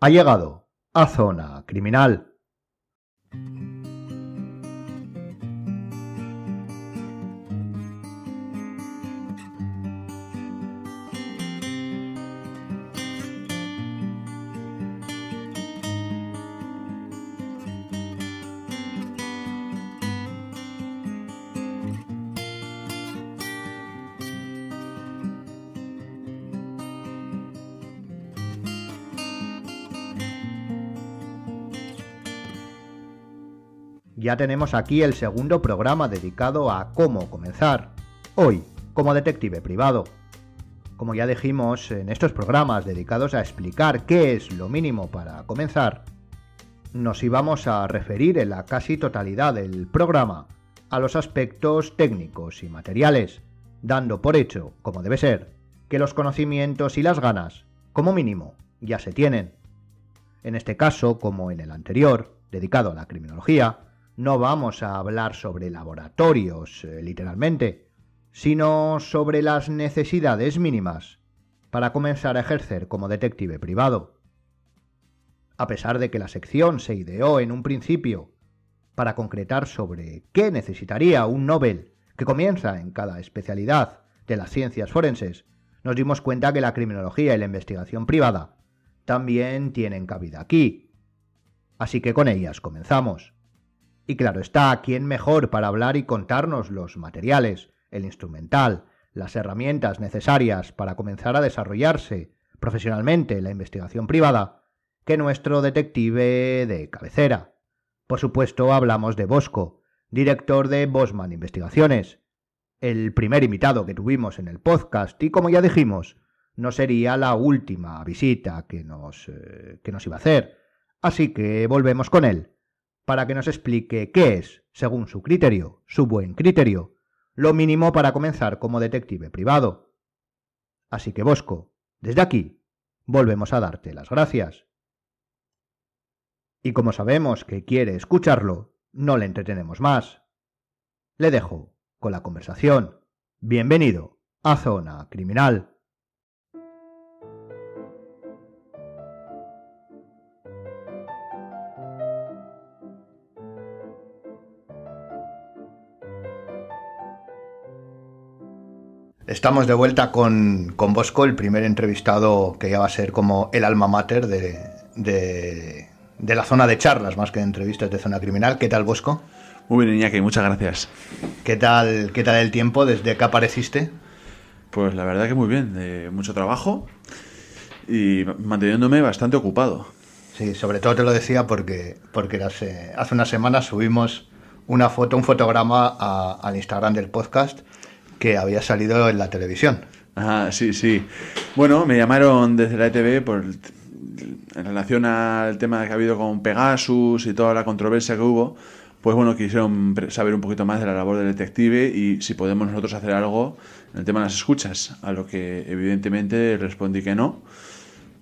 Ha llegado a Zona Criminal. Ya tenemos aquí el segundo programa dedicado a cómo comenzar, hoy como detective privado. Como ya dijimos en estos programas dedicados a explicar qué es lo mínimo para comenzar, nos íbamos a referir en la casi totalidad del programa a los aspectos técnicos y materiales, dando por hecho, como debe ser, que los conocimientos y las ganas, como mínimo, ya se tienen. En este caso, como en el anterior, dedicado a la criminología, no vamos a hablar sobre laboratorios, eh, literalmente, sino sobre las necesidades mínimas para comenzar a ejercer como detective privado. A pesar de que la sección se ideó en un principio para concretar sobre qué necesitaría un Nobel que comienza en cada especialidad de las ciencias forenses, nos dimos cuenta que la criminología y la investigación privada también tienen cabida aquí. Así que con ellas comenzamos. Y claro está, ¿quién mejor para hablar y contarnos los materiales, el instrumental, las herramientas necesarias para comenzar a desarrollarse profesionalmente la investigación privada que nuestro detective de cabecera? Por supuesto, hablamos de Bosco, director de Bosman Investigaciones, el primer invitado que tuvimos en el podcast y como ya dijimos, no sería la última visita que nos, eh, que nos iba a hacer. Así que volvemos con él para que nos explique qué es, según su criterio, su buen criterio, lo mínimo para comenzar como detective privado. Así que Bosco, desde aquí, volvemos a darte las gracias. Y como sabemos que quiere escucharlo, no le entretenemos más. Le dejo con la conversación. Bienvenido a Zona Criminal. Estamos de vuelta con, con, Bosco, el primer entrevistado que ya va a ser como el alma mater de, de, de, la zona de charlas, más que de entrevistas de zona criminal. ¿Qué tal, Bosco? Muy bien, Iñaki, muchas gracias. ¿Qué tal, qué tal el tiempo desde que apareciste? Pues la verdad que muy bien, mucho trabajo y manteniéndome bastante ocupado. Sí, sobre todo te lo decía porque, porque hace, hace unas semanas subimos una foto, un fotograma a, al Instagram del podcast que había salido en la televisión. Ah, sí, sí. Bueno, me llamaron desde la ETV por, en relación al tema que ha habido con Pegasus y toda la controversia que hubo. Pues bueno, quisieron saber un poquito más de la labor del detective y si podemos nosotros hacer algo en el tema de las escuchas, a lo que evidentemente respondí que no,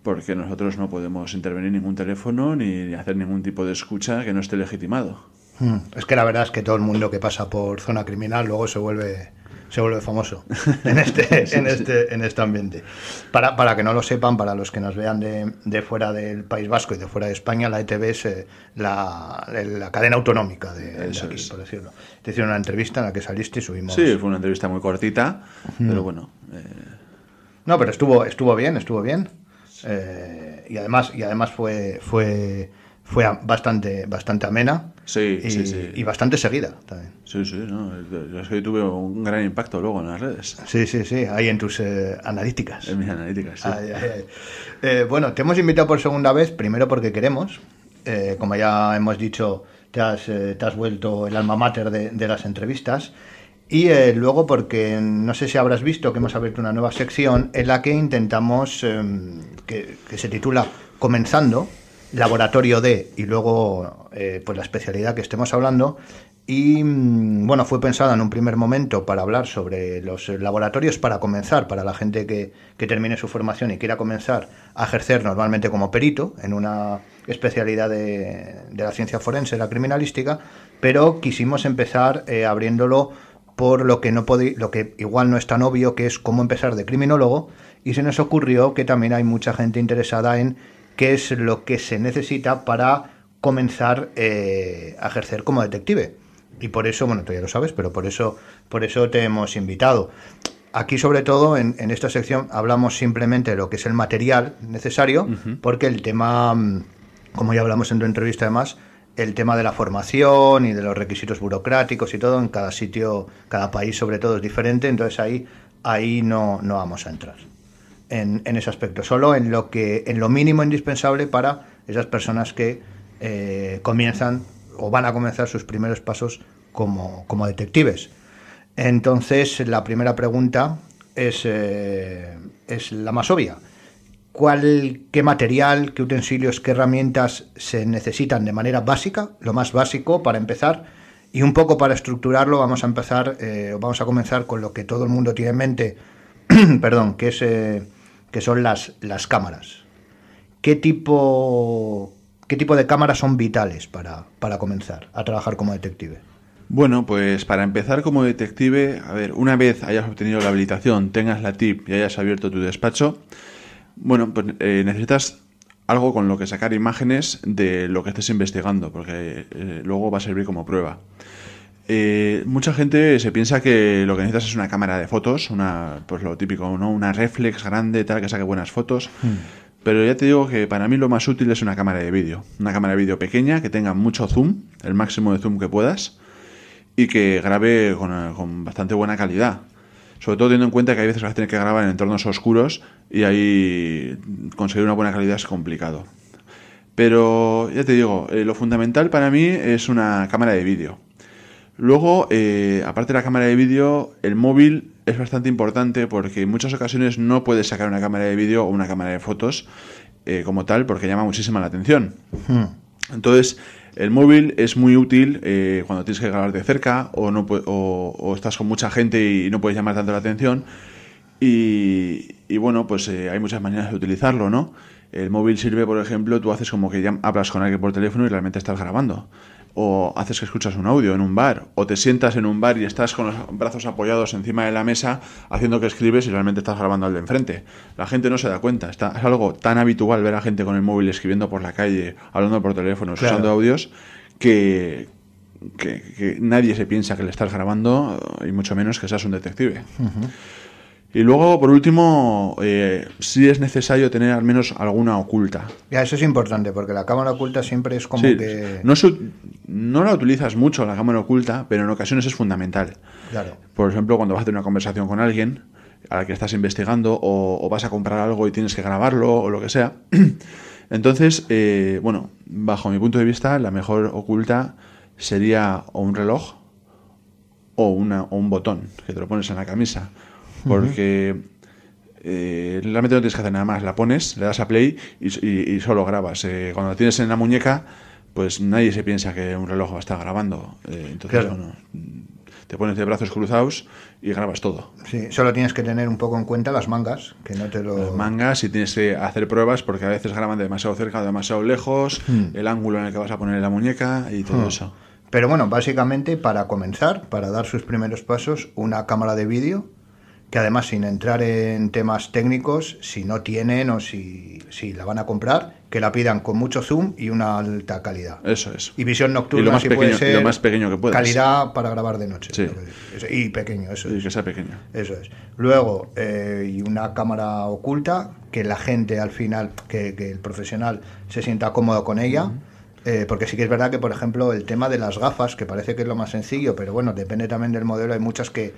porque nosotros no podemos intervenir ningún teléfono ni hacer ningún tipo de escucha que no esté legitimado. Hmm. Es que la verdad es que todo el mundo que pasa por zona criminal luego se vuelve se vuelve famoso en este, en este, en este ambiente. Para, para que no lo sepan, para los que nos vean de, de fuera del País Vasco y de fuera de España, la ETV es eh, la, la, cadena autonómica de, de aquí, por decirlo. Te hicieron una entrevista en la que saliste y subimos. Sí, fue una entrevista muy cortita, pero bueno. Eh... No, pero estuvo, estuvo bien, estuvo bien. Eh, y además, y además fue, fue fue bastante, bastante amena sí, y, sí, sí. y bastante seguida también. Sí, sí, no, yo es que tuve un gran impacto luego en las redes. Sí, sí, sí, ahí en tus eh, analíticas. En mis analíticas, sí. Ay, ay, ay. Eh, bueno, te hemos invitado por segunda vez, primero porque queremos, eh, como ya hemos dicho, te has, eh, te has vuelto el alma mater de, de las entrevistas. Y eh, luego porque no sé si habrás visto que hemos abierto una nueva sección en la que intentamos, eh, que, que se titula Comenzando, laboratorio de y luego eh, pues la especialidad que estemos hablando. Y bueno fue pensada en un primer momento para hablar sobre los laboratorios para comenzar para la gente que, que termine su formación y quiera comenzar a ejercer normalmente como perito en una especialidad de, de la ciencia forense la criminalística pero quisimos empezar eh, abriéndolo por lo que no lo que igual no es tan obvio que es cómo empezar de criminólogo. Y se nos ocurrió que también hay mucha gente interesada en qué es lo que se necesita para comenzar eh, a ejercer como detective. Y por eso, bueno, tú ya lo sabes, pero por eso, por eso te hemos invitado. Aquí, sobre todo, en, esta sección hablamos simplemente de lo que es el material necesario, porque el tema, mm, como ya hablamos en tu entrevista además, el tema de la formación y de los requisitos burocráticos y todo, en cada sitio, cada país sobre todo es diferente, entonces ahí, ahí no, no vamos a entrar en, ese aspecto, solo en lo, que, en lo mínimo indispensable para esas personas que eh, comienzan o van a comenzar sus primeros pasos como, como detectives. Entonces, la primera pregunta es, eh, es la más obvia. ¿Cuál, ¿Qué material, qué utensilios, qué herramientas se necesitan de manera básica, lo más básico para empezar? Y un poco para estructurarlo vamos a empezar, eh, vamos a comenzar con lo que todo el mundo tiene en mente, perdón, que, es, que son las, las cámaras. ¿Qué tipo, ¿Qué tipo de cámaras son vitales para, para comenzar a trabajar como detective? Bueno, pues para empezar como detective, a ver, una vez hayas obtenido la habilitación, tengas la TIP y hayas abierto tu despacho, bueno, pues eh, necesitas algo con lo que sacar imágenes de lo que estés investigando, porque eh, luego va a servir como prueba. Eh, mucha gente se piensa que lo que necesitas es una cámara de fotos, una, pues lo típico, ¿no? Una reflex grande, tal, que saque buenas fotos. Hmm. Pero ya te digo que para mí lo más útil es una cámara de vídeo. Una cámara de vídeo pequeña que tenga mucho zoom, el máximo de zoom que puedas, y que grabe con, bastante buena calidad. Sobre todo teniendo en cuenta que hay veces vas a tener que grabar en entornos oscuros y ahí conseguir una buena calidad es complicado. Pero ya te digo, eh, lo fundamental para mí es una cámara de vídeo. Luego, eh, aparte de la cámara de vídeo, el móvil es bastante importante porque en muchas ocasiones no puedes sacar una cámara de vídeo o una cámara de fotos eh, como tal porque llama muchísima la atención. Hmm. Entonces, el móvil es muy útil eh, cuando tienes que grabar de cerca o, no, o, estás con mucha gente y no puedes llamar tanto la atención. Y, bueno, pues hay muchas maneras de utilizarlo, ¿no? El móvil sirve, por ejemplo, tú haces como que hablas con alguien por teléfono y realmente estás grabando o haces que escuchas un audio en un bar, o te sientas en un bar y estás con los brazos apoyados encima de la mesa haciendo que escribes y realmente estás grabando al de enfrente. La gente no se da cuenta, Está, es algo tan habitual ver a gente con el móvil escribiendo por la calle, hablando por teléfono, usando audios, que, que, nadie se piensa que le estás grabando y mucho menos que seas un detective. Y luego, por último, eh, sí es necesario tener al menos alguna oculta. Ya, eso es importante, porque la cámara oculta siempre es como que... No, no la utilizas mucho, la cámara oculta, pero en ocasiones es fundamental. Claro. Por ejemplo, cuando vas a tener una conversación con alguien a la que estás investigando o, vas a comprar algo y tienes que grabarlo o lo que sea. Entonces, eh, bueno, bajo mi punto de vista, la mejor oculta sería o un reloj o, una, o un botón que te lo pones en la camisa porque eh, realmente no tienes que hacer nada más. La pones, le das a play y, solo grabas. Eh, cuando la tienes en la muñeca, pues nadie se piensa que un reloj va a estar grabando. Eh, entonces, bueno, te pones de brazos cruzados y grabas todo. Sí, solo tienes que tener un poco en cuenta las mangas, que no te lo... Las mangas y tienes que hacer pruebas porque a veces graban demasiado cerca o demasiado lejos, hmm. el ángulo en el que vas a poner la muñeca y todo hmm. eso. Pero bueno, básicamente para comenzar, para dar sus primeros pasos, una cámara de vídeo que además sin entrar en temas técnicos, si no tienen o si, si, la van a comprar, que la pidan con mucho zoom y una alta calidad. Eso es. Y visión nocturna, y lo más, si pequeño, puede ser, lo más pequeño que puedas. Calidad para grabar de noche. Sí. Y pequeño, eso y es. que sea pequeño. Eso es. Luego, eh, y una cámara oculta, que la gente al final, que, que el profesional se sienta cómodo con ella. Eh, porque sí que es verdad que, por ejemplo, el tema de las gafas, que parece que es lo más sencillo, pero bueno, depende también del modelo, hay muchas que...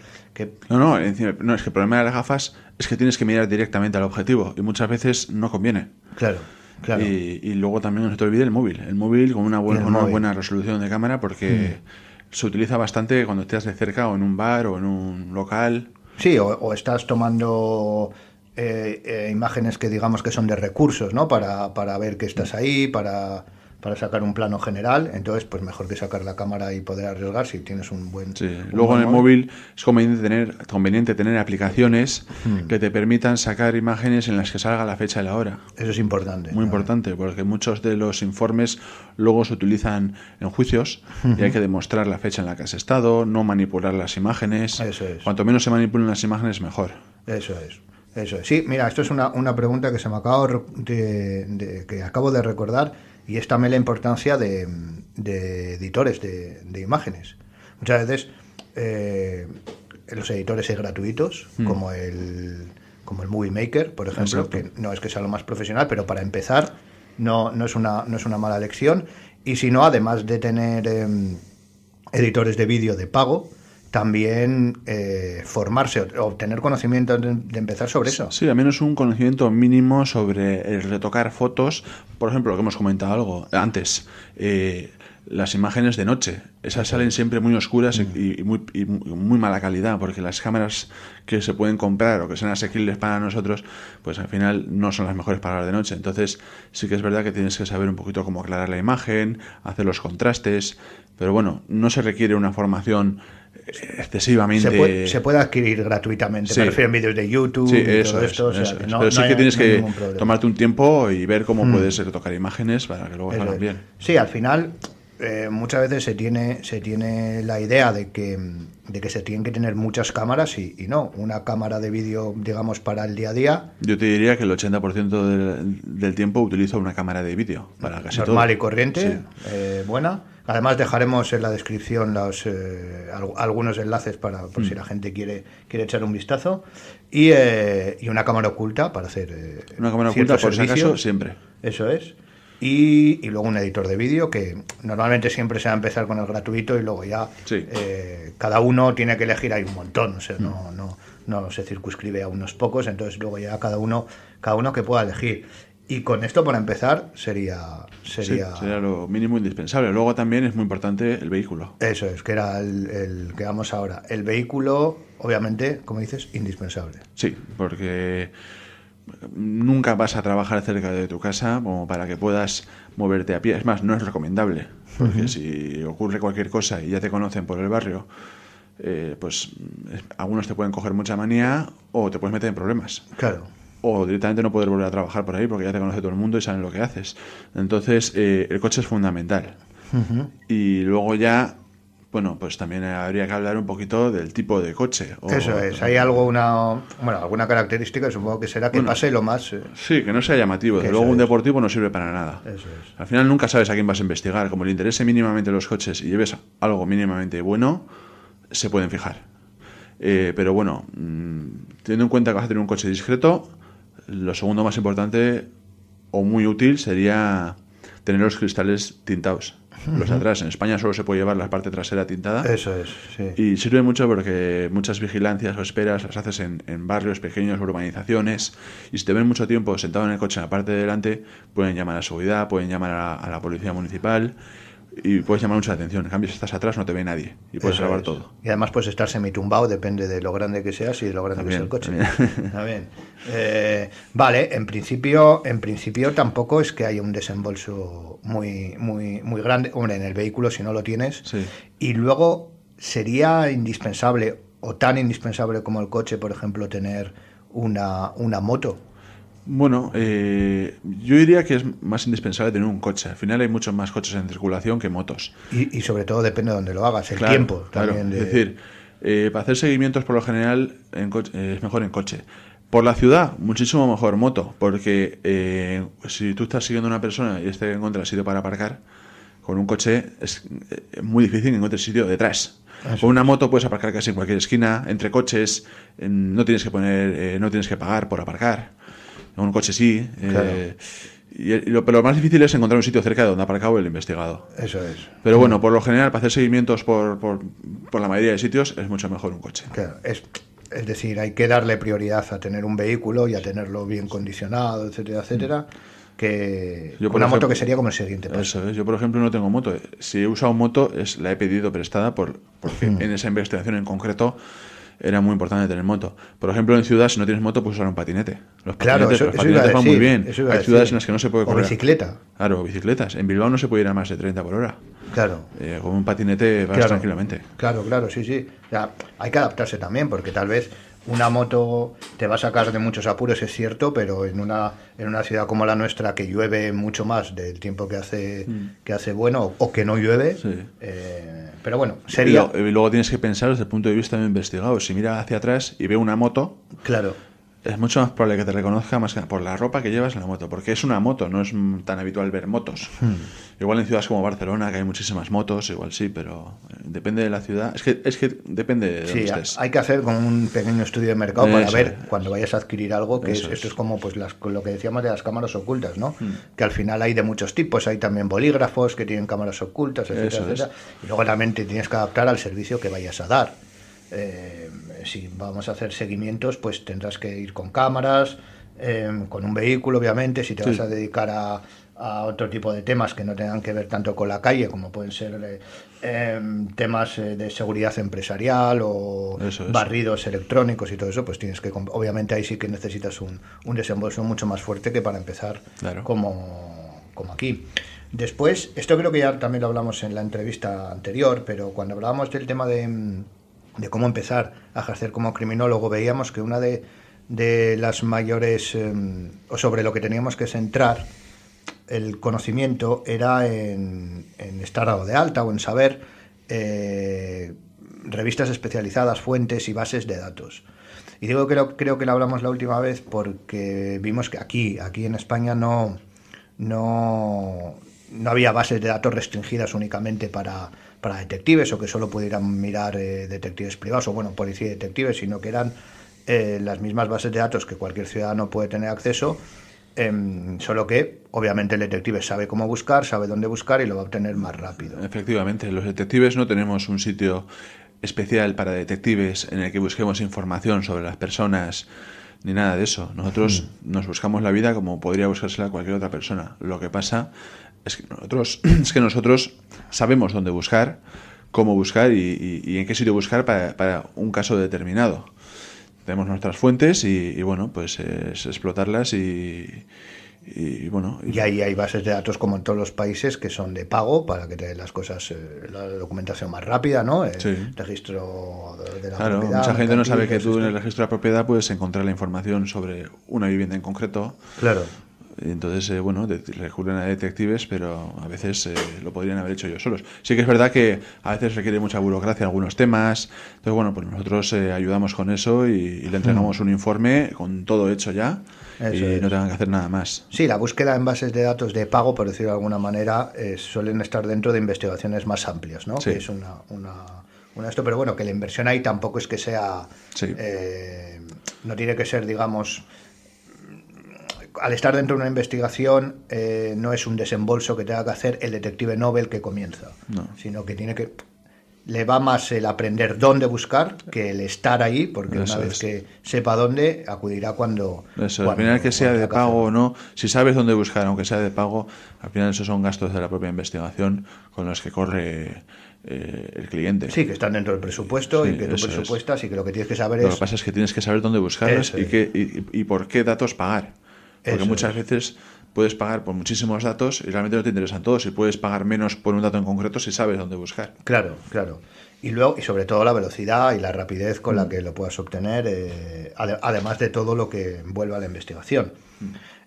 No, no, no, es que el problema de las gafas es que tienes que mirar directamente al objetivo y muchas veces no conviene. Claro. Claro. Y, luego también no se te olvide el móvil. El móvil con una buena, una buena resolución de cámara porque mm. se utiliza bastante cuando estás de cerca o en un bar o en un local. Sí, o, estás tomando eh, eh, imágenes que digamos que son de recursos, ¿no? Para, para ver que estás ahí, para para sacar un plano general, entonces pues mejor que sacar la cámara y poder arriesgar si tienes un buen... Sí. Luego en el móvil es conveniente tener, conveniente tener aplicaciones hmm. que te permitan sacar imágenes en las que salga la fecha y la hora. Eso es importante. Muy importante, porque muchos de los informes luego se utilizan en juicios y hay que demostrar la fecha en la que has estado, no manipular las imágenes. Eso es. Cuanto menos se manipulen las imágenes, mejor. Eso es. Eso es. Sí, mira, esto es una, una pregunta que se me acaba de, de- que acabo de recordar y es también la importancia de, de editores de, de imágenes. Muchas veces eh, los editores gratuitos, como el como el Movie Maker, por ejemplo, Exacto. que no es que sea lo más profesional, pero para empezar no, no, es, una, no es una mala lección. Y si no, además de tener em, editores de vídeo de pago, también eh, formarse, obtener conocimiento de, de empezar sobre eso. Sí, al menos un conocimiento mínimo sobre el retocar fotos. Por ejemplo, lo que hemos comentado algo antes, eh, las imágenes de noche. Esas salen siempre muy oscuras y, muy, y muy mala calidad, porque las cámaras que se pueden comprar o que son asequibles para nosotros, pues al final no son las mejores para las de noche. Entonces sí que es verdad que tienes que saber un poquito cómo aclarar la imagen, hacer los contrastes, pero bueno, no se requiere una formación excesivamente... Se puede, se puede adquirir gratuitamente, Sí. me refiero en vídeos de YouTube Sí, y eso todo es, esto. o sea, que no- Pero sí no que tienes no que tomarte un tiempo y ver cómo puedes retocar imágenes para que luego salgan bien. Sí, al final eh, muchas veces se tiene, se tiene la idea de que, de que se tienen que tener muchas cámaras y, y no. Una cámara de vídeo, digamos, para el día a día, Yo te diría que el 80% del, del tiempo utilizo una cámara de vídeo para casi normal todo. y corriente, Sí. eh, buena. Además dejaremos en la descripción los, eh, al- algunos enlaces para por Mm. si la gente quiere, quiere echar un vistazo. Y, eh, y una cámara oculta para hacer eh, Una cámara oculta, por si acaso, siempre. Eso es. Y, y luego un editor de vídeo que normalmente siempre se va a empezar con el gratuito y luego ya Sí. eh, cada uno tiene que elegir hay un montón, o sea, no, no, no se circunscribe a unos pocos, entonces luego ya cada uno, cada uno que pueda elegir. Y con esto para empezar sería, Sí, sería, sería lo mínimo indispensable. Luego también es muy importante el vehículo. eso es, que era el, el que vamos ahora. El vehículo, obviamente, como dices, indispensable. Sí, porque nunca vas a trabajar cerca de tu casa como para que puedas moverte a pie. Es más, no es recomendable, porque si ocurre cualquier cosa y ya te conocen por el barrio, eh, pues es- algunos te pueden coger mucha manía o te puedes meter en problemas. Claro. O directamente no poder volver a trabajar por ahí porque ya te conoce todo el mundo y saben lo que haces. Entonces, eh, el coche es fundamental. Y luego ya, bueno, pues también habría que hablar un poquito del tipo de coche. o- Eso es, hay algo, una, bueno, alguna característica, supongo que será que Bueno. pase lo más... eh, Sí, que no sea llamativo. De Eso luego un deportivo no sirve para nada. Eso es. Al final nunca sabes a quién vas a investigar. Como le interese mínimamente los coches y lleves algo mínimamente bueno, se pueden fijar. Eh, pero bueno, mm, teniendo en cuenta que vas a tener un coche discreto, lo segundo más importante o muy útil sería tener los cristales tintados. Los de atrás. En España solo se puede llevar la parte trasera tintada. Eso es, sí. Y sirve mucho porque muchas vigilancias o esperas las haces en, en barrios pequeños, urbanizaciones, y si te ven mucho tiempo sentado en el coche en la parte de delante, pueden llamar a seguridad, pueden llamar a, a la policía municipal y puedes llamar mucha atención. En cambio, si estás atrás no te ve nadie y puedes Eso grabar es. todo. Y además puedes estar semitumbado, depende de lo grande que seas y de lo grande que sea el coche. También, bien. Eh, vale, en principio, en principio tampoco es que haya un desembolso muy, muy, muy grande. Hombre, en el vehículo si no lo tienes. Sí. Y luego sería indispensable, o tan indispensable como el coche, por ejemplo, tener una, una moto. Bueno, eh, yo diría que es más indispensable tener un coche. Al final hay muchos más coches en circulación que motos. Y, y sobre todo depende de donde lo hagas, el Claro, tiempo claro. también. de- Es decir, eh, para hacer seguimientos por lo general en coche- eh, es mejor en coche. Por la ciudad, muchísimo mejor moto, porque eh, si tú estás siguiendo a una persona y este encuentra sitio para aparcar, con un coche es eh, muy difícil que encuentres sitio detrás. Con una moto puedes aparcar casi en cualquier esquina, entre coches, no tienes que poner, eh, no tienes que pagar por aparcar. En un coche sí. eh, Claro. y, y lo, pero lo más difícil es encontrar un sitio cerca de donde ha aparcado el investigado. Eso es. Pero bueno, por lo general, para hacer seguimientos por, por, por la mayoría de sitios, es mucho mejor un coche. Claro, es, es decir, hay que darle prioridad a tener un vehículo y a tenerlo bien condicionado, etcétera, etcétera, que Yo, una moto que sería como el siguiente paso. Eso es. Yo, por ejemplo, no tengo moto. Si he usado moto, es, la he pedido prestada por, porque en esa investigación en concreto era muy importante tener moto. Por ejemplo, en ciudad, si no tienes moto, puedes usar un patinete. Los Claro, patinetes, eso, los eso patinetes van decir, muy bien. eso Hay ciudades en las que no se puede O correr. bicicleta, Claro, bicicletas. En Bilbao no se puede ir a más de 30 por hora. claro. Eh, con un patinete vas Claro. tranquilamente. Claro, claro, sí, sí. O sea, hay que adaptarse también, porque tal vez una moto te va a sacar de muchos apuros, es cierto, pero en una, en una ciudad como la nuestra, que llueve mucho más del tiempo que hace, que hace bueno, o que no llueve, Mm. Sí. eh, pero bueno, sería... y luego tienes que pensar desde el punto de vista de un investigado. Si mira hacia atrás y ve una moto, Claro, es mucho más probable que te reconozca más que por la ropa que llevas en la moto, porque es una moto, no es tan habitual ver motos. Hmm. Igual en ciudades como Barcelona, que hay muchísimas motos, igual sí, pero eh, depende de la ciudad. Es que, es que depende de dónde Sí, estés. hay que hacer como un pequeño estudio de mercado para ver cuando vayas a adquirir algo, que es- es. Hmm. esto es como pues las, lo que decíamos de las cámaras ocultas, ¿no? Que al final hay de muchos tipos, hay también bolígrafos que tienen cámaras ocultas, etcétera, etcétera. Y luego también te tienes que adaptar al servicio que vayas a dar. Eh, si vamos a hacer seguimientos, pues tendrás que ir con cámaras, eh, con un vehículo, obviamente, si te Sí. vas a dedicar a, a otro tipo de temas que no tengan que ver tanto con la calle, como pueden ser eh, em, temas eh, de seguridad empresarial o Eso barridos electrónicos y todo eso, pues tienes que, obviamente ahí sí que necesitas un, un desembolso mucho más fuerte que para empezar Claro. como, como aquí. Después, esto creo que ya también lo hablamos en la entrevista anterior, pero cuando hablábamos del tema de, mm, de cómo empezar a ejercer como criminólogo, veíamos que una de, de las mayores, em, o sobre lo que teníamos que centrar el conocimiento era en, en estar dado de alta o en saber eh, revistas especializadas, fuentes y bases de datos. Y digo que lo- creo que lo hablamos la última vez porque vimos que aquí, aquí en España no, no, no había bases de datos restringidas únicamente para, para detectives o que solo pudieran mirar eh, detectives privados o bueno, policía y detectives, sino que eran eh, las mismas bases de datos que cualquier ciudadano puede tener acceso, em, solo que obviamente el detective sabe cómo buscar, sabe dónde buscar y lo va a obtener más rápido. Efectivamente, los detectives no tenemos un sitio especial para detectives en el que busquemos información sobre las personas ni nada de eso. Nosotros nos buscamos la vida como podría buscársela cualquier otra persona. Lo que pasa es que nosotros, es que nosotros sabemos dónde buscar, cómo buscar y, y- y en qué sitio buscar para, para un caso determinado. Tenemos nuestras fuentes y, y, bueno, pues es explotarlas y, y, bueno, y- Y ahí hay bases de datos como en todos los países que son de pago para que te den las cosas, eh, la documentación más rápida, ¿no? El Sí. registro de la Claro, propiedad, mucha gente no sabe que tú en el registro de la propiedad puedes encontrar la información sobre una vivienda en concreto. Claro. Entonces, eh, bueno, recurren a detectives, pero a veces eh, lo podrían haber hecho ellos solos. Sí que es verdad que a veces requiere mucha burocracia algunos temas. Entonces, bueno, pues nosotros eh, ayudamos con eso y, y le entregamos un informe con todo hecho ya Mm. Eso y es. no tengan que hacer nada más. Sí, la búsqueda en bases de datos de pago, por decirlo de alguna manera, eh, suelen estar dentro de investigaciones más amplias, ¿no? Sí. Que es una, una, una esto, pero bueno, que la inversión ahí tampoco es que sea, Sí. eh, no tiene que ser, digamos, al estar dentro de una investigación eh, no es un desembolso que tenga que hacer el detective Nobel que comienza, No. sino que tiene que le va más el aprender dónde buscar que el estar ahí, porque Eso una vez es. que sepa dónde, acudirá cuando... Eso, cuando- al final que sea de pago o no, si sabes dónde buscar, aunque sea de pago, al final esos son gastos de la propia investigación con los que corre eh, el cliente. Sí, que están dentro del presupuesto Sí, y que tú es. presupuestas y que lo que tienes que saber Lo es... que pasa es que tienes que saber dónde buscarlos y, qué, y, y por qué datos pagar. Porque Eso muchas es. veces puedes pagar por muchísimos datos y realmente no te interesan todos. Y puedes pagar menos por un dato en concreto si sabes dónde buscar. Claro, claro. Y luego, y sobre todo la velocidad y la rapidez con Mm. la que lo puedas obtener, eh, ade- además de todo lo que envuelve a la investigación. Mm.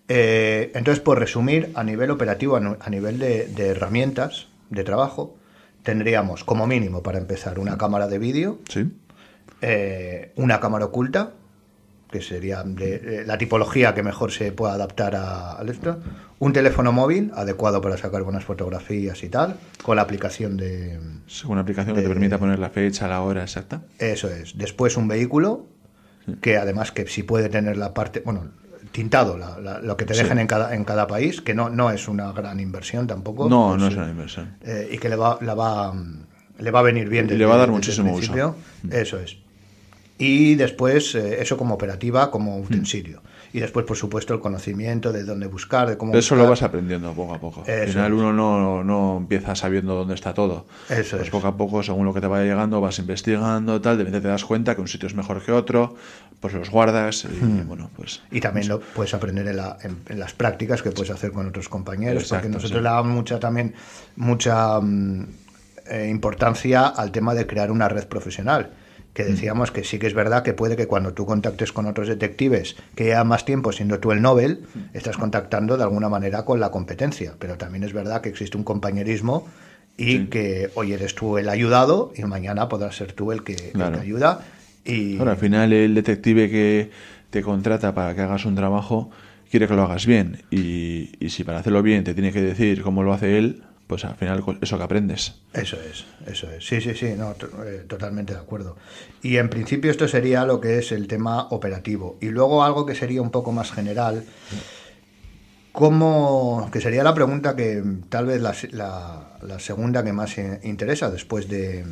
Eh, entonces, por resumir, a nivel operativo, a, nivel de, de herramientas de trabajo, tendríamos como mínimo para empezar Mm. una cámara de vídeo, ¿Sí? eh, una cámara oculta, que sería de, eh, la tipología que mejor se pueda adaptar a, al esto, un teléfono móvil adecuado para sacar buenas fotografías y tal, con la aplicación de... Según una aplicación que te permita poner la fecha, la hora exacta. Eso es. Después un vehículo, que además que sí puede tener la parte, bueno, tintado, la- la- lo que te Sí. dejen en, cada, en cada país, que no, no es una gran inversión tampoco. No, pues, no es sí. una inversión. Eh, y que le va, la va, le va a venir bien. Y le va a dar muchísimo uso. Mm. Eso es. Y después eh, eso como operativa, como Mm. utensilio. Y después, por supuesto, el conocimiento de dónde buscar, de cómo Eso buscar. lo vas aprendiendo poco a poco. Al Eso final es. uno no, no empieza sabiendo dónde está todo. Eso pues es. poco a poco, según lo que te vaya llegando, vas investigando, tal, de repente te das cuenta que un sitio es mejor que otro, pues los guardas y Hmm. bueno, pues... Y también lo puedes aprender en, la- en- en las prácticas que puedes hacer con otros compañeros, Exacto, porque nosotros sí. le damos mucha también mucha mm, eh, importancia al tema de crear una red profesional. Que Mm. decíamos que sí que es verdad que puede que cuando tú contactes con otros detectives que llevan más tiempo siendo tú el Nobel, Mm. estás contactando de alguna manera con la competencia. Pero también es verdad que existe un compañerismo y Sí. que hoy eres tú el ayudado y mañana podrás ser tú el que, el Claro. que ayuda Y... Ahora, al final el detective que te contrata para que hagas un trabajo quiere que lo hagas bien y, y si para hacerlo bien te tiene que decir cómo lo hace él, pues al final eso que aprendes. Eso es, eso es. Sí, sí, sí, no, eh, totalmente de acuerdo. Y en principio esto sería lo que es el tema operativo. Y luego algo que sería un poco más general, ¿cómo, que sería la pregunta que tal vez la, la, segunda que más interesa después de,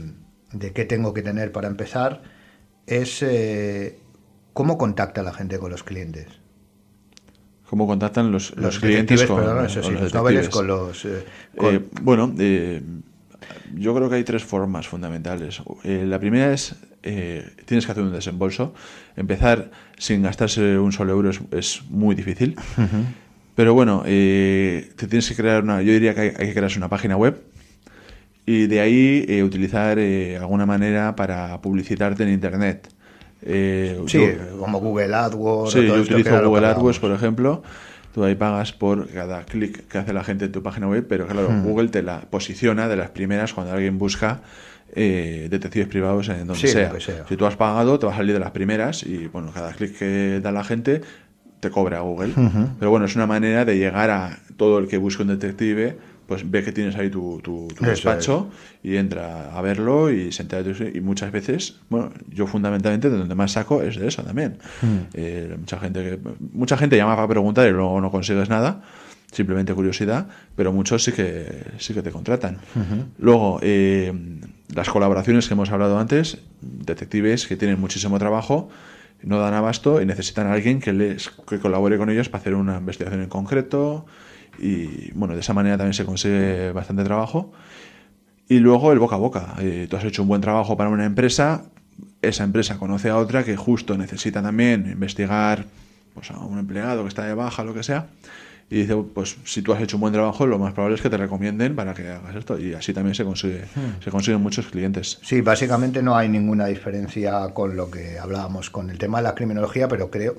de, qué tengo que tener para empezar, es eh, cómo contacta la gente con los clientes cómo contactan los, los, clientes con, los detectives. Con los, eh, eh, bueno, eh, yo creo que hay tres formas fundamentales. la primera es, tienes que hacer un desembolso. Empezar sin gastarse un solo euro es, muy difícil. Pero bueno, te tienes que crear una, yo diría que hay, que crearse una página web y de ahí utilizar alguna manera para publicitarte en Internet. Eh, sí, como Google AdWords. Sí, yo utilizo Google AdWords, por ejemplo. Tú ahí pagas por cada clic que hace la gente en tu página web, pero claro, hmm. Google te la posiciona de las primeras cuando alguien busca eh, detectives privados en donde sea. Si tú has pagado, te va a salir de las primeras y bueno, cada clic que da la gente te cobra Google. Pero bueno, es una manera de llegar a todo el que busque un detective pues ve que tienes ahí tu, tu, despacho y entra a verlo y se entera de y muchas veces, bueno, yo fundamentalmente de donde más saco es de eso también. Hmm. Eh, mucha gente que, mucha gente llama para preguntar y luego no consigues nada, simplemente curiosidad, pero muchos sí que sí que te contratan. Luego eh, las colaboraciones que hemos hablado antes, detectives que tienen muchísimo trabajo no dan abasto y necesitan a alguien que les que colabore con ellos para hacer una investigación en concreto y bueno, de esa manera también se consigue bastante trabajo. Y luego el boca a boca. Eh, tú has hecho un buen trabajo para una empresa, esa empresa conoce a otra que justo necesita también investigar pues, a un empleado que está de baja, lo que sea, y dice, pues si tú has hecho un buen trabajo, lo más probable es que te recomienden para que hagas esto. Y así también se consigue, hmm. se consiguen muchos clientes. Sí, básicamente no hay ninguna diferencia con lo que hablábamos con el tema de la criminología, pero creo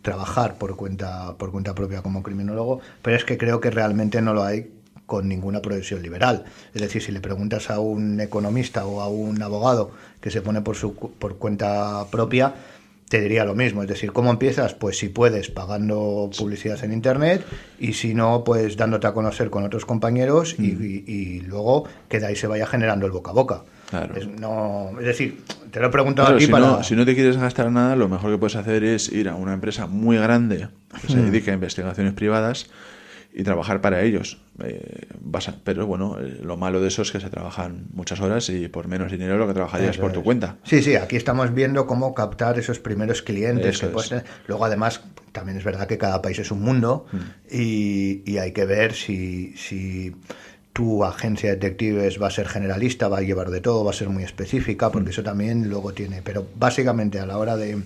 trabajar por cuenta, por cuenta propia como criminólogo, pero es que creo que realmente no lo hay con ninguna profesión liberal. Es decir, si le preguntas a un economista o a un abogado que se pone por su por cuenta propia, te diría lo mismo. Es decir, ¿cómo empiezas? Pues si puedes, pagando publicidad en Internet y si no, pues dándote a conocer con otros compañeros y, mm. luego que de ahí se vaya generando el boca a boca. Es, no, es decir, te lo he preguntado aquí si para... No, si no te quieres gastar nada, lo mejor que puedes hacer es ir a una empresa muy grande que se mm. dedique a investigaciones privadas y trabajar para ellos. Eh, pero bueno, eh, lo malo de eso es que se trabajan muchas horas y por menos dinero lo que trabajarías por tu cuenta. Sí, sí, aquí estamos viendo cómo captar esos primeros clientes. Que Luego, además, también es verdad que cada país es un mundo mm. y, hay que ver si, si tu agencia de detectives va a ser generalista, va a llevar de todo, va a ser muy específica, porque mm. eso también luego tiene. Pero básicamente a la hora de,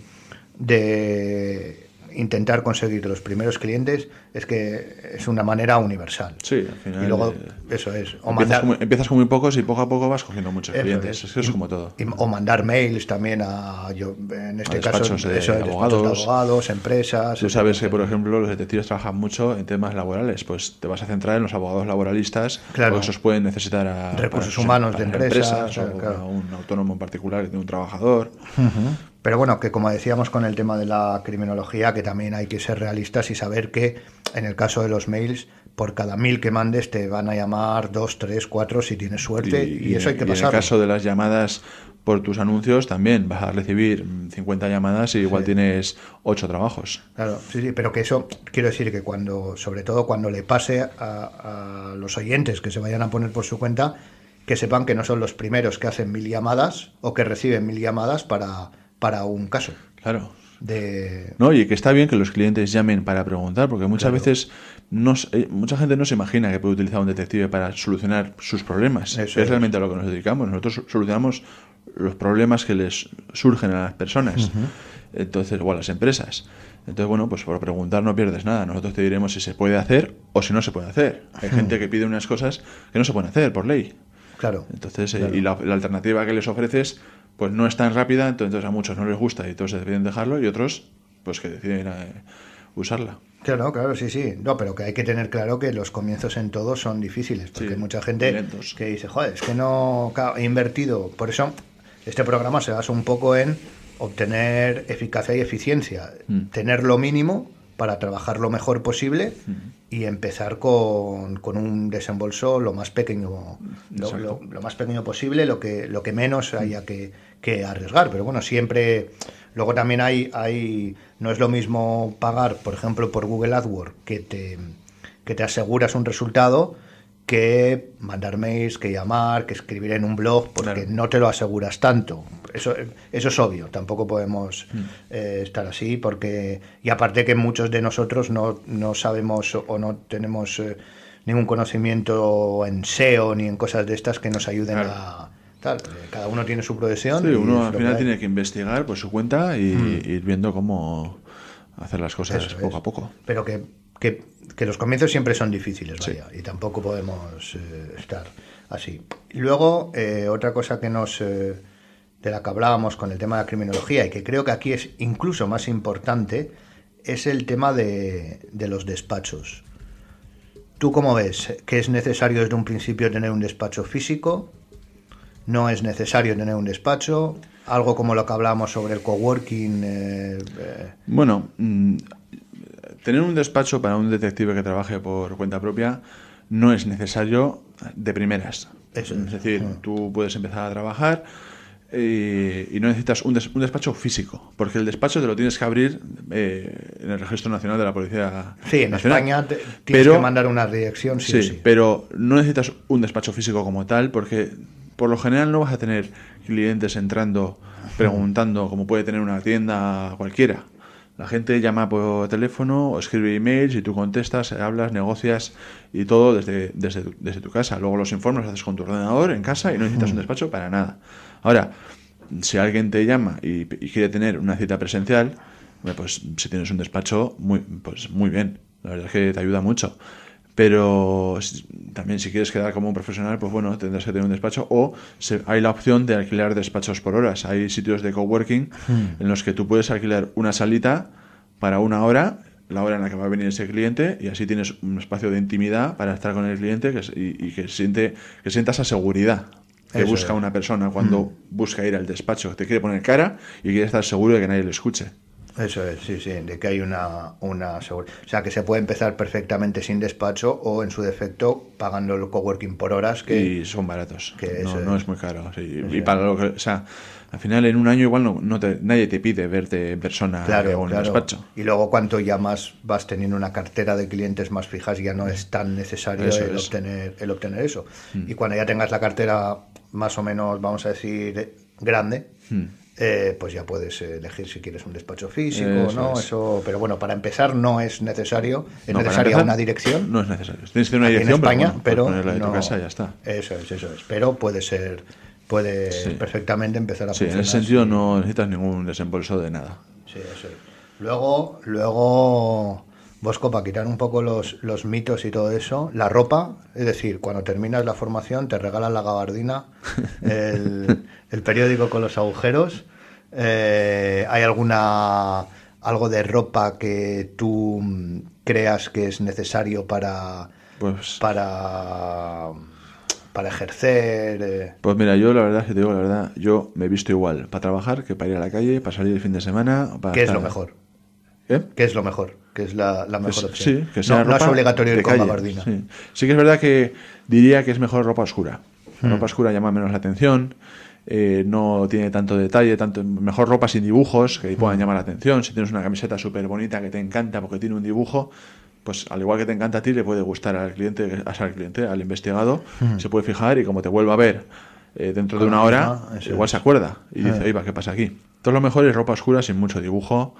de intentar conseguir los primeros clientes es que es una manera universal. Sí, al final. Y luego, eh, eso es. O empiezas, con, empiezas, con, muy pocos y poco a poco vas cogiendo muchos clientes. Es, es como todo. o mandar mails también a, yo, en este caso, de, eso, abogados. abogados, empresas. Tú sabes que, por ejemplo, los detectives trabajan mucho en temas laborales. Pues te vas a centrar en los abogados laboralistas, claro. porque esos pueden necesitar a recursos humanos de empresas, o a un autónomo en particular, de un trabajador. Pero bueno, que como decíamos con el tema de la criminología, que también hay que ser realistas y saber que en el caso de los mails, por cada mil que mandes te van a llamar dos, tres, cuatro si tienes suerte y, eso hay que pasar. En el caso de las llamadas por tus anuncios también vas a recibir 50 llamadas y igual tienes ocho trabajos. Claro, sí, sí, pero que eso quiero decir que cuando, sobre todo cuando le pase a, a los oyentes que se vayan a poner por su cuenta, que sepan que no son los primeros que hacen mil llamadas o que reciben mil llamadas para para un caso. Claro. De... No, y que está bien que los clientes llamen para preguntar, porque muchas veces no, eh, mucha gente no se imagina que puede utilizar un detective para solucionar sus problemas. es, realmente a lo que nos dedicamos. Nosotros solucionamos los problemas que les surgen a las personas, entonces, o a las empresas. Entonces, bueno, pues por preguntar no pierdes nada. Nosotros te diremos si se puede hacer o si no se puede hacer. Hay gente que pide unas cosas que no se pueden hacer por ley. Claro. Entonces, eh, y la, alternativa que les ofreces pues no es tan rápida, entonces a muchos no les gusta y entonces deciden dejarlo y otros pues que deciden eh, usarla. Claro, claro, sí, sí. No, pero que hay que tener claro que los comienzos en todo son difíciles, porque hay mucha gente que dice, joder, es que no he invertido. Por eso este programa se basa un poco en obtener eficacia y eficiencia, tener lo mínimo para trabajar lo mejor posible y empezar con, con, un desembolso lo más pequeño lo, lo, más pequeño posible lo que lo que menos haya que, que, arriesgar. Pero bueno siempre luego también hay hay no es lo mismo pagar por ejemplo por Google AdWords que te que te aseguras un resultado que mandar mails, que llamar, que escribir en un blog, porque no te lo aseguras tanto. Eso, eso es obvio, tampoco podemos mm. eh, estar así, porque. Y aparte que muchos de nosotros no, no sabemos o no tenemos eh, ningún conocimiento en SEO ni en cosas de estas que nos ayuden a. Tal, cada uno tiene su profesión. Sí, uno al final tiene que investigar por su cuenta y mm. ir viendo cómo hacer las cosas poco a poco. Pero que que, los comienzos siempre son difíciles, vaya, y tampoco podemos eh, estar así. Luego, eh, otra cosa que nos eh, de la que hablábamos con el tema de la criminología y que creo que aquí es incluso más importante, es el tema de, de los despachos. ¿Tú cómo ves? ¿Que es necesario desde un principio tener un despacho físico? ¿No es necesario tener un despacho? Algo como lo que hablábamos sobre el coworking. bueno, mm, tener un despacho para un detective que trabaje por cuenta propia no es necesario de primeras. es. decir, tú puedes empezar a trabajar eh, y, no necesitas un, despacho físico, porque el despacho te lo tienes que abrir eh, en el Registro Nacional de la Policía. Sí, en España tienes que mandar una dirección, sí, sí, Pero no necesitas un despacho físico como tal, porque por lo general no vas a tener clientes entrando preguntando como puede tener una tienda cualquiera. La gente llama por teléfono o escribe emails y tú contestas, hablas, negocias y todo desde, desde, desde tu casa. Luego los informes los haces con tu ordenador en casa y no necesitas un despacho para nada. Ahora, si alguien te llama y, quiere tener una cita presencial, pues si tienes un despacho, muy, pues muy bien. La verdad es que te ayuda mucho. Pero también si quieres quedar como un profesional, pues bueno, tendrás que tener un despacho o hay la opción de alquilar despachos por horas. Hay sitios de coworking hmm. en los que tú puedes alquilar una salita para una hora, la hora en la que va a venir ese cliente y así tienes un espacio de intimidad para estar con el cliente y, que siente que sienta esa seguridad que busca una persona cuando hmm. busca ir al despacho. Te quiere poner cara y quiere estar seguro de que nadie le escuche. Eso es, sí, sí, de que hay una, una O sea, que se puede empezar perfectamente sin despacho o, en su defecto, pagando el coworking por horas. Que, y son baratos. Que no, no, es muy caro. y para lo que. O sea, al final en un año igual no, no te, nadie te pide verte en persona claro, o en despacho. Y luego cuanto ya más vas teniendo una cartera de clientes más fijas, ya no es tan necesario el, obtener, el obtener eso. Mm. Y cuando ya tengas la cartera más o menos, vamos a decir, grande, mm. Eh, pues ya puedes elegir si quieres un despacho físico o no. Eso, pero bueno, para empezar no es necesario. Es necesaria una dirección. No es necesario. Tienes que tener una dirección en España, pero, ponerla de tu casa ya está. Eso es, eso es. Pero puede ser, puede perfectamente empezar a sí, en ese sentido no necesitas ningún desembolso de nada. Sí, eso es. Luego, luego Bosco, para quitar un poco los, los, mitos y todo eso, la ropa, es decir, cuando terminas la formación te regalan la gabardina, el, periódico con los agujeros. Eh, ¿Hay alguna algo de ropa que tú creas que es necesario para pues, para para ejercer? Eh? Pues mira, yo la verdad que te digo la verdad, yo me he visto igual para trabajar que para ir a la calle, para salir el fin de semana. Para ¿Qué es lo mejor? ¿Eh? ¿Qué es lo mejor? que es la, la mejor pues opción. Sí, que no, es obligatorio ir con gabardina. Sí. sí. que es verdad que diría que es mejor ropa oscura. La hmm. ropa oscura llama menos la atención, eh, no tiene tanto detalle, tanto mejor ropa sin dibujos que puedan llamar la atención. Si tienes una camiseta súper bonita que te encanta porque tiene un dibujo, pues al igual que te encanta a ti, le puede gustar al cliente, al cliente, al investigado, hmm. se puede fijar y como te vuelva a ver eh, dentro de una hora, igual se acuerda y dice, oiga, ¿qué pasa aquí? Todo lo mejor es ropa oscura sin mucho dibujo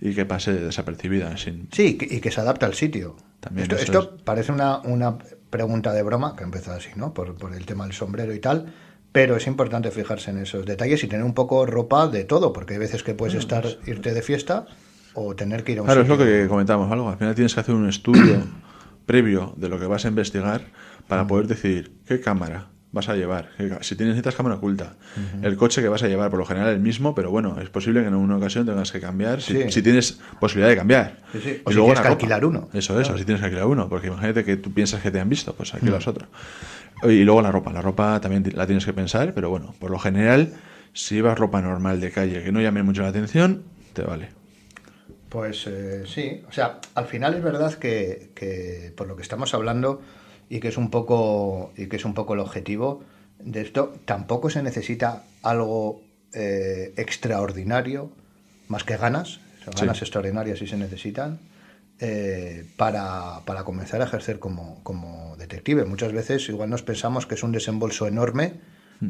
y que pase desapercibida. Sin... Sí, y que se adapte al sitio. También esto, parece una, una, pregunta de broma, que empezó así, ¿no? Por, por, el tema del sombrero y tal. Pero es importante fijarse en esos detalles y tener un poco ropa de todo, porque hay veces que puedes estar, irte de fiesta o tener que ir a un Claro, es lo que comentamos algo. Al final tienes que hacer un estudio previo de lo que vas a investigar para poder decidir qué cámara, vas a llevar. Si tienes necesitas cámara oculta, el coche que vas a llevar, por lo general el mismo, pero bueno, es posible que en una ocasión tengas que cambiar si, tienes posibilidad de cambiar. O y si luego tienes que alquilar uno. Eso, eso, si tienes que alquilar uno, porque imagínate que tú piensas que te han visto, pues alquilas otro. Y luego la ropa, la ropa también la tienes que pensar, pero bueno, por lo general Si llevas ropa normal de calle que no llame mucho la atención, te vale. Pues eh, sí, o sea, al final es verdad que, que, por lo que estamos hablando y que es un poco y que es un poco el objetivo de esto, tampoco se necesita algo eh, extraordinario más que ganas, ganas Sí. extraordinarias si se necesitan eh, para, para comenzar a ejercer como, como detective. Muchas veces igual nos pensamos que es un desembolso enorme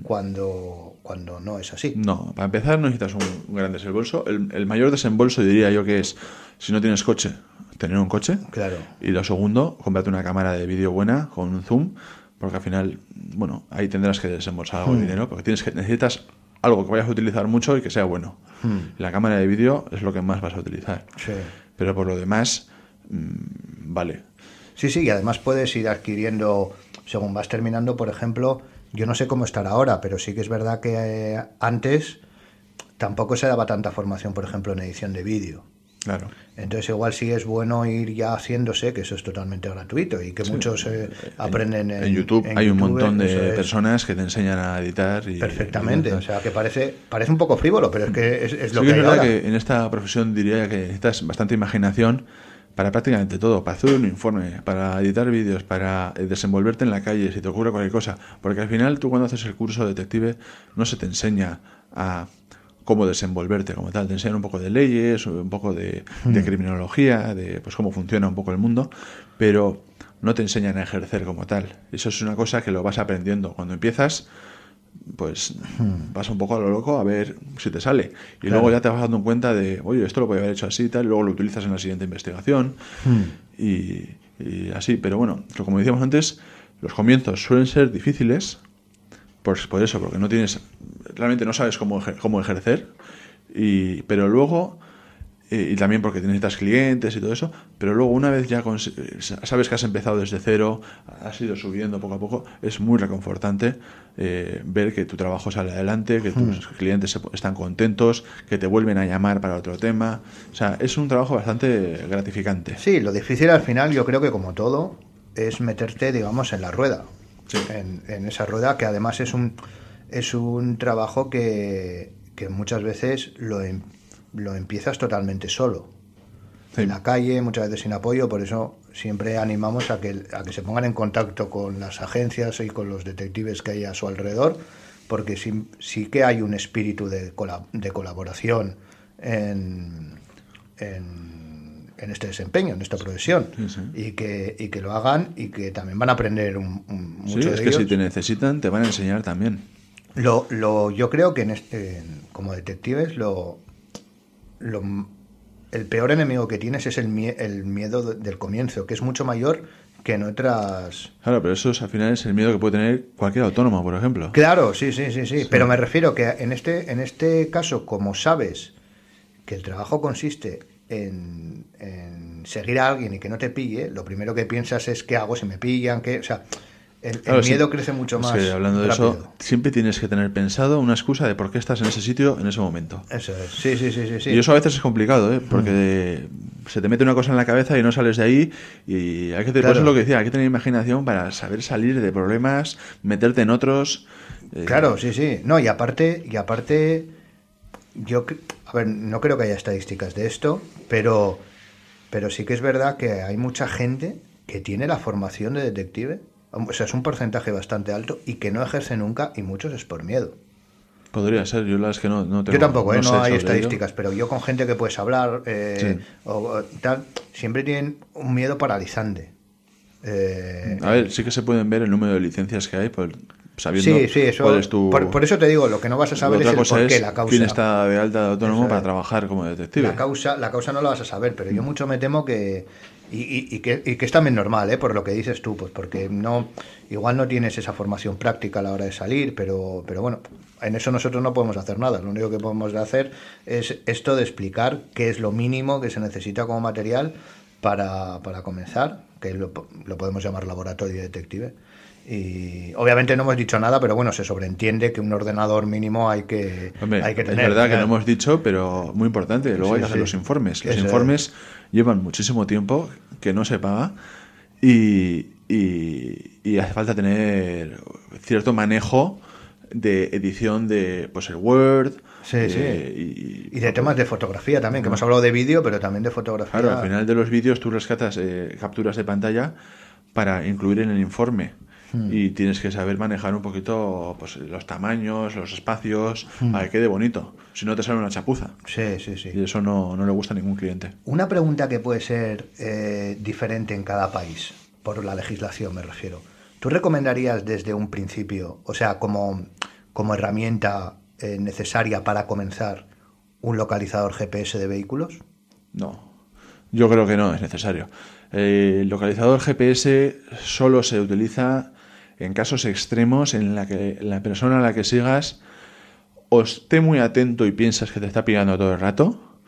cuando, cuando no es así. No, para empezar no necesitas un, un gran desembolso. El, el mayor desembolso diría yo que es, si no tienes coche, tener un coche. Claro. Y lo segundo, cómprate una cámara de vídeo buena con un zoom, porque al final, bueno, ahí tendrás que desembolsar algo de dinero, porque tienes que, necesitas algo que vayas a utilizar mucho y que sea bueno. La cámara de vídeo es lo que más vas a utilizar. Sí. Pero por lo demás, mm, vale. Sí, sí, y además puedes ir adquiriendo, según vas terminando, por ejemplo, yo no sé cómo estará ahora, pero sí que es verdad que eh, antes tampoco se daba tanta formación, por ejemplo, en edición de vídeo. Claro. Entonces igual sí es bueno ir ya haciéndose, que eso es totalmente gratuito y que muchos eh, aprenden en, En YouTube en hay un montón de es, personas que te enseñan a editar. Y, Perfectamente, y- o sea que parece, parece un poco frívolo, pero es que es, es lo Sí que, que es hay verdad ahora. que en esta profesión diría que necesitas bastante imaginación para prácticamente todo, para hacer un informe, para editar vídeos, para eh, desenvolverte en la calle, si te ocurre cualquier cosa. Porque al final tú cuando haces el curso de detective no se te enseña a cómo desenvolverte como tal, te enseñan un poco de leyes, un poco de, de criminología, de pues cómo funciona un poco el mundo, pero no te enseñan a ejercer como tal. Eso es una cosa que lo vas aprendiendo. Cuando empiezas, pues vas un poco a lo loco a ver si te sale. Y Claro. luego ya te vas dando cuenta de, oye, esto lo podía haber hecho así y tal, y luego lo utilizas en la siguiente investigación y, y así. Pero bueno, como decíamos antes, los comienzos suelen ser difíciles, pues por eso, porque no tienes, realmente no sabes cómo, ejer- cómo ejercer, y, pero luego, eh, y también porque necesitas clientes y todo eso, pero luego una vez ya eh, sabes que has empezado desde cero, has ido subiendo poco a poco, es muy reconfortante eh, ver que tu trabajo sale adelante, que tus clientes se- están contentos, que te vuelven a llamar para otro tema. O sea, es un trabajo bastante gratificante. Sí, lo difícil al final yo creo que como todo es meterte, digamos, en la rueda. Sí. En, en esa rueda que además es un, es un trabajo que, que muchas veces lo, em- lo empiezas totalmente solo. Sí. En la calle, muchas veces sin apoyo, por eso siempre animamos a que, a que se pongan en contacto con las agencias y con los detectives que hay a su alrededor, porque sí, sí que hay un espíritu de, de colaboración en, en, en este desempeño, en esta profesión, Sí, sí. Y, que, y que lo hagan y que también van a aprender un, un- mucho es de que ellos. si te necesitan, te van a enseñar también. Lo, lo, yo creo que en este, como detectives lo, lo- el peor enemigo que tienes es el, mie- el miedo de- del comienzo, que es mucho mayor que en otras... Claro, pero eso es, al final es el miedo que puede tener cualquier autónomo, por ejemplo. Claro, sí, sí, sí, sí, pero me refiero que en este, en este caso, como sabes que el trabajo consiste en, en seguir a alguien y que no te pille, lo primero que piensas es qué hago si me pillan, qué, o sea, el, el Claro, sí. miedo crece mucho Es más. que hablando de rápido. eso, siempre tienes que tener pensado una excusa de por qué estás en ese sitio en ese momento. Eso es, sí, sí, sí, sí. sí. Y eso a veces es complicado, ¿eh? porque se te mete una cosa en la cabeza y no sales de ahí. Y hay que tener, por Claro. eso es lo que decía, hay que tener imaginación para saber salir de problemas, meterte en otros. eh, Claro, sí, sí. No, y aparte, y aparte, yo, a ver, no creo que haya estadísticas de esto, pero, pero sí que es verdad que hay mucha gente que tiene la formación de detective, o sea, es un porcentaje bastante alto y que no ejerce nunca y muchos es por miedo. Podría ser, yo la es que no, no tengo. yo tampoco, ¿eh? no, sé hay ello. estadísticas, pero yo con gente que puedes hablar eh, Sí. o tal, siempre tienen un miedo paralizante. Eh, A ver, sí que se pueden ver el número de licencias que hay, por, sabiendo sí, sí, eso. cuál es tu. por, por eso te digo, lo que no vas a saber es el por qué, la causa. quién está de alta de autónomo para trabajar como detective. La causa, la causa no la vas a saber, pero yo mucho me temo que. Y, y- y que, y que es también normal, ¿eh? por lo que dices tú, pues porque no igual no tienes esa formación práctica a la hora de salir, pero, pero bueno, en eso nosotros no podemos hacer nada. Lo único que podemos hacer es esto de explicar qué es lo mínimo que se necesita como material para, para comenzar, que lo, lo podemos llamar laboratorio detective. Y obviamente no hemos dicho nada, pero bueno, se sobreentiende que un ordenador mínimo hay que, Hombre, hay que es tener. verdad que no hemos dicho, pero muy importante. Luego Sí, hay que hacer sí. los informes. Los es. informes llevan muchísimo tiempo que no se paga y, y- y hace falta tener cierto manejo de edición de pues el Word. Sí, sí. Y, de temas de fotografía también, que hemos hablado de vídeo, pero también de fotografía. Claro, al final de los vídeos tú rescatas eh, capturas de pantalla para incluir en el informe. Hmm. Y tienes que saber manejar un poquito pues, los tamaños, los espacios, Hmm. para que quede bonito. Si no te sale una chapuza. Sí, sí, sí. Y eso no, no le gusta a ningún cliente. Una pregunta que puede ser eh, diferente en cada país, por la legislación me refiero. ¿Tú recomendarías desde un principio, o sea, como, como herramienta eh, necesaria para comenzar, un localizador GPS de vehículos? No, yo creo que no es necesario. Eh, el localizador GPS solo se utiliza en casos extremos en la que la persona a la que sigas o esté muy atento y piensas que te está pillando todo el rato,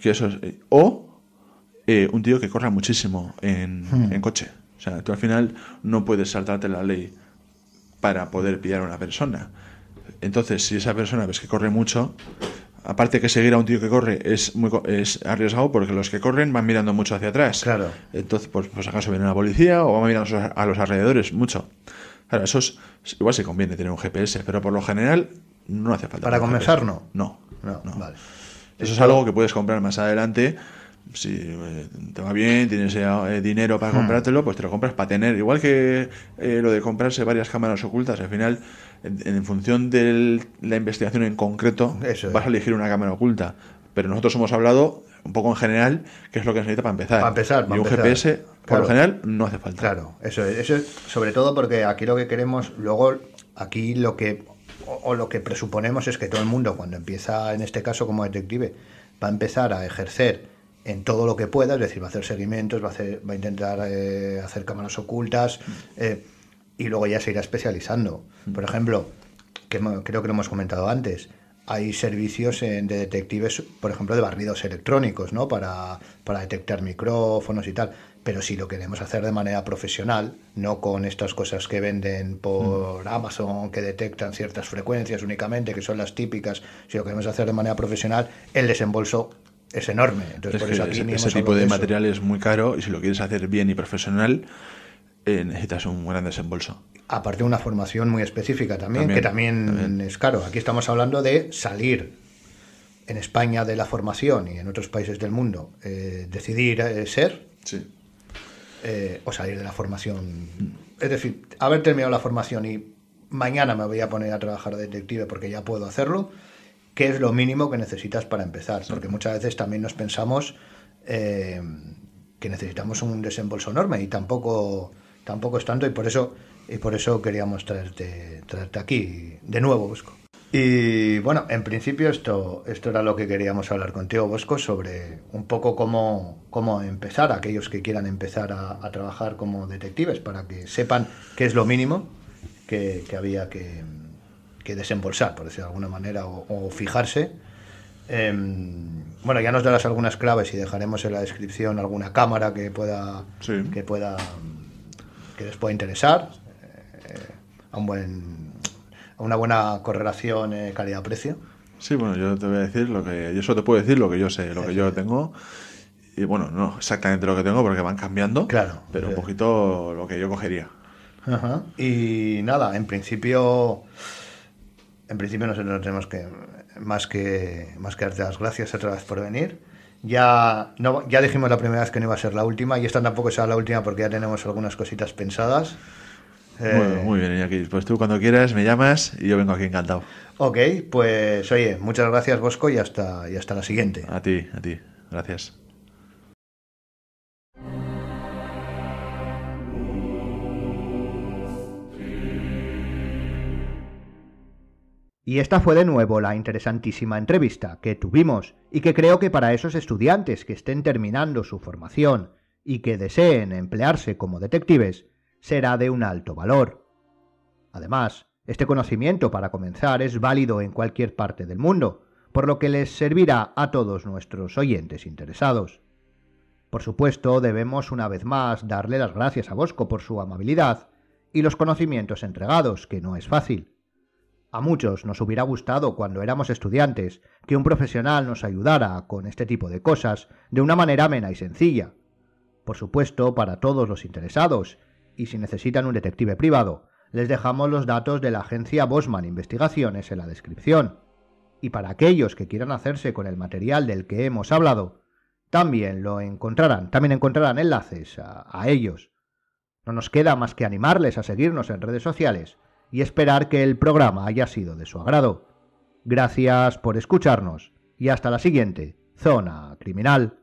que eso es- eh, o eh, un tío que corra muchísimo en, Hmm. en coche. O sea, tú al final no puedes saltarte la ley para poder pillar a una persona. Entonces, si esa persona ves que corre mucho, aparte que seguir a un tío que corre es muy es arriesgado porque los que corren van mirando mucho hacia atrás. Claro. Entonces, pues, pues acaso viene una policía o van mirando a los alrededores mucho. Claro, eso es, igual se conviene tener un GPS, pero por lo general no hace falta. Para comenzar, GPS. no. No, No, vale. Eso es algo que puedes comprar más adelante. Si eh, te va bien, tienes eh, dinero Hmm. para comprártelo, pues te lo compras para tener. Igual que eh, lo de comprarse varias cámaras ocultas, al final, en, en función de la investigación en concreto, Eso es. vas a elegir una cámara oculta. Pero nosotros hemos hablado un poco en general qué es lo que se necesita para empezar. Para empezar, para y un empezar. GPS, por Claro. lo general, no hace falta. Claro, eso es, eso es sobre todo porque aquí lo que queremos, luego aquí lo que o, o lo que presuponemos es que todo el mundo cuando empieza, en este caso como detective, va a empezar a ejercer en todo lo que pueda, es decir, va a hacer seguimientos, va a, hacer, va a intentar eh, hacer cámaras ocultas eh, y luego ya se irá especializando. Por ejemplo, que creo que lo hemos comentado antes, hay servicios en- de detectives, por ejemplo, de barridos electrónicos, ¿no? Para, para detectar micrófonos y tal. Pero si lo queremos hacer de manera profesional, no con estas cosas que venden por Amazon, que detectan ciertas frecuencias únicamente, que son las típicas, si lo queremos hacer de manera profesional, el desembolso es enorme. Entonces, Es por eso aquí ese, tipo de material es muy caro y si lo quieres hacer bien y profesional, eh, necesitas un gran desembolso. Aparte de una formación muy específica también, También, que también, también. es caro. Aquí estamos hablando de salir en España de la formación y en otros países del mundo, eh, decidir eh, ser Sí. eh, o salir de la formación. Es decir, haber terminado la formación y mañana me voy a poner a trabajar de detective porque ya puedo hacerlo, ¿qué es lo mínimo que necesitas para empezar? Porque muchas veces también nos pensamos eh, que necesitamos un desembolso enorme y tampoco, tampoco es tanto y por eso, y por eso queríamos traerte, traerte aquí de nuevo, Bosco. Y bueno, en principio esto, esto era lo que queríamos hablar contigo, Bosco, sobre un poco cómo, cómo empezar, aquellos que quieran empezar a, trabajar como detectives, para que sepan qué es lo mínimo que había que, que desembolsar, por decirlo de alguna manera, o, o fijarse. Em, bueno, ya nos darás algunas claves y dejaremos en la descripción alguna cámara que pueda, Sí. que pueda, que les pueda interesar, eh, a un buen, a una buena correlación eh, calidad-precio. Sí, bueno, yo te voy a decir lo que. Yo solo te puedo decir lo que yo sé, lo que yo tengo. Y bueno, no exactamente lo que tengo porque van cambiando. Claro, Pero un poquito lo que yo cogería. Ajá. Y nada, en principio, en principio nosotros no tenemos que más que más que darte las gracias otra vez por venir. Ya no, ya dijimos la primera vez que no iba a ser la última y esta tampoco será la última porque ya tenemos algunas cositas pensadas. Eh, muy bien, Iñaki. Pues tú cuando quieras me llamas y yo vengo aquí encantado. Ok, pues oye, muchas gracias Bosco y hasta, y hasta la siguiente. A ti, a ti. Gracias. Y esta fue de nuevo la interesantísima entrevista que tuvimos y que creo que para esos estudiantes que estén terminando su formación y que deseen emplearse como detectives será de un alto valor. Además, este conocimiento para comenzar es válido en cualquier parte del mundo, por lo que les servirá a todos nuestros oyentes interesados. Por supuesto, debemos una vez más darle las gracias a Bosco por su amabilidad y los conocimientos entregados, que no es fácil. A muchos nos hubiera gustado cuando éramos estudiantes que un profesional nos ayudara con este tipo de cosas de una manera amena y sencilla. Por supuesto, para todos los interesados, y si necesitan un detective privado, les dejamos los datos de la agencia Bosman Investigaciones en la descripción. Y para aquellos que quieran hacerse con el material del que hemos hablado, también lo encontrarán, también encontrarán enlaces a, a ellos. No nos queda más que animarles a seguirnos en redes sociales y esperar que el programa haya sido de su agrado. Gracias por escucharnos y hasta la siguiente, Zona Criminal.